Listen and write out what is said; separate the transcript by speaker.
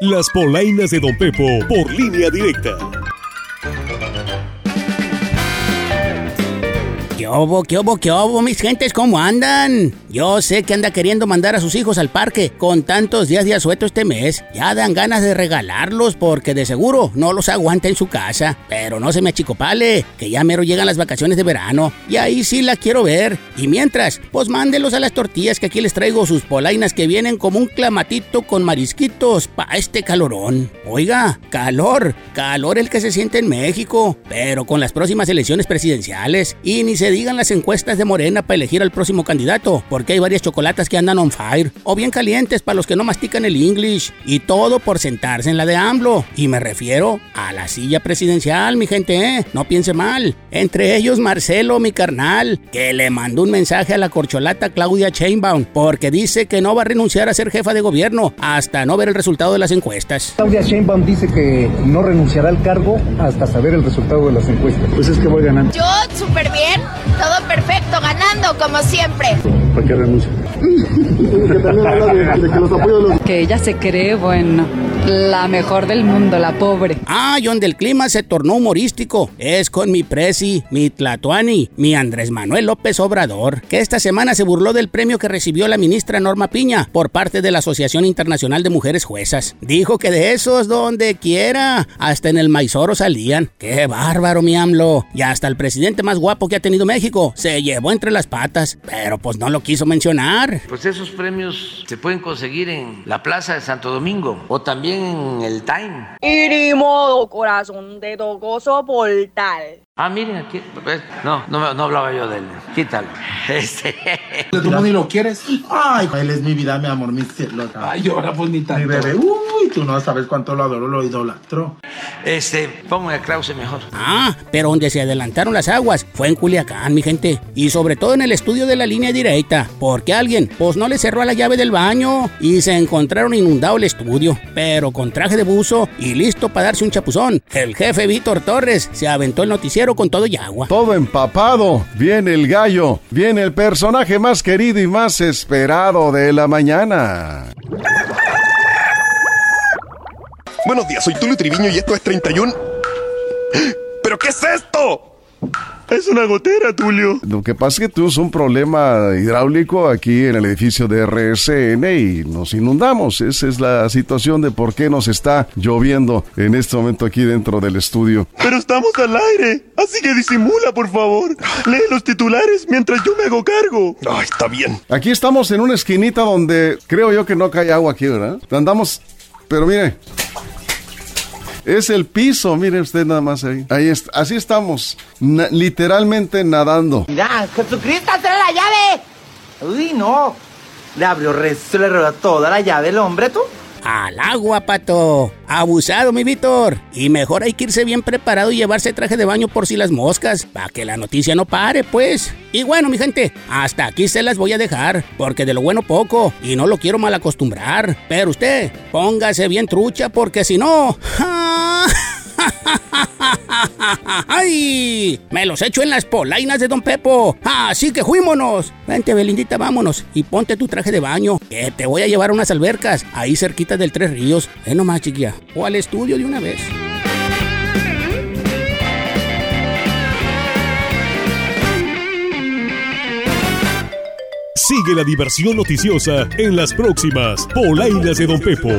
Speaker 1: Las polainas de Don Pepo por línea directa.
Speaker 2: ¿Qué obo, qué obo, qué obo, mis gentes, cómo andan? Yo sé que anda queriendo mandar a sus hijos al parque con tantos días de asueto este mes. Ya dan ganas de regalarlos porque de seguro no los aguanta en su casa. Pero no se me achicopale, que ya mero llegan las vacaciones de verano y ahí sí la quiero ver. Y mientras, pues mándelos a las tortillas que aquí les traigo sus polainas que vienen como un clamatito con marisquitos pa' este calorón. Oiga, calor, calor el que se siente en México, pero con las próximas elecciones presidenciales y ni se digan las encuestas de Morena para elegir al próximo candidato, porque hay varias chocolatas que andan on fire, o bien calientes para los que no mastican el English, y todo por sentarse en la de AMLO. Y me refiero a la silla presidencial, mi gente, ¿eh? no piense mal. Entre ellos Marcelo, mi carnal, que le mandó un mensaje a la corcholata Claudia Chainbaum, porque dice que no va a renunciar a ser jefa de gobierno hasta no ver el resultado de las encuestas.
Speaker 3: Claudia Sheinbaum dice que no renunciará al cargo hasta saber el resultado de las encuestas. Pues es que voy ganando.
Speaker 4: Yo súper bien, todo perfecto, ganando como siempre.
Speaker 3: ¿Para qué renuncia?
Speaker 5: Que ella se cree, bueno, la mejor del mundo, la pobre.
Speaker 2: Ah, y donde el clima se tornó humorístico es con mi presi, mi Tlatuani, mi Andrés Manuel López Obrador, que esta semana se burló del premio que recibió la ministra Norma Piña por parte de la Asociación Internacional de Mujeres Juezas. Dijo que de esos donde quiera, hasta en el maizoro salían. ¡Qué bárbaro, mi AMLO! Y hasta el presidente más guapo que ha tenido México se llevó entre las patas, pero pues no lo quiso mencionar.
Speaker 6: Pues esos premios se pueden conseguir en la Plaza de Santo Domingo o también en el Time.
Speaker 7: Y ni modo, corazón, te tocó soportar.
Speaker 6: Ah, miren aquí. pues, No, no, no hablaba yo de él. Quítalo. Este.
Speaker 8: ¿Tú ni lo quieres? Ay, él es mi vida, mi amor, mi cielo. Ay, ahora pues ni tanto. Mi bebé, uy, tú no sabes cuánto lo adoro, lo idolatro.
Speaker 6: Este, ponme a Krause mejor.
Speaker 2: Ah, pero donde se adelantaron las aguas fue en Culiacán, mi gente. Y sobre todo en el estudio de la línea directa. Porque alguien, pues no le cerró a la llave del baño y se encontraron inundado el estudio. Pero con traje de buzo y listo para darse un chapuzón. El jefe Víctor Torres se aventó el noticiero con todo y agua.
Speaker 9: Todo empapado. Viene el gallo. Viene el personaje más querido y más esperado de la mañana.
Speaker 10: Buenos días, soy Tulio Triviño y esto es 31. ¿Pero qué es esto? Es una gotera, Tulio.
Speaker 9: Lo que pasa es que tuvimos un problema hidráulico aquí en el edificio de RSN y nos inundamos. Esa es la situación de por qué nos está lloviendo en este momento aquí dentro del estudio.
Speaker 10: Pero estamos al aire, así que disimula, por favor. Lee los titulares mientras yo me hago cargo. Ah, está bien.
Speaker 9: Aquí estamos en una esquinita donde creo yo que no cae agua aquí, ¿verdad? Andamos, pero mire. Es el piso, mire usted nada más ahí. Ahí está, así estamos, na- literalmente nadando.
Speaker 11: Mira, Jesucristo, trae la llave. Uy, no. Le abrió resto, le robó toda la llave el hombre, tú.
Speaker 2: Al agua, pato. Abusado, mi Víctor. Y mejor hay que irse bien preparado y llevarse traje de baño por si las moscas, para que la noticia no pare, pues. Y bueno, mi gente, hasta aquí se las voy a dejar, porque de lo bueno poco, y no lo quiero mal acostumbrar. Pero usted, póngase bien trucha, porque si no... ¡Ay! Me los echo en las polainas de Don Pepo. Así que fuímonos. Vente, Belindita, vámonos. Y ponte tu traje de baño. Que te voy a llevar a unas albercas. Ahí cerquita del Tres Ríos. Ven nomás, chiquilla. O al estudio de una vez.
Speaker 1: Sigue la diversión noticiosa en las próximas polainas de Don Pepo.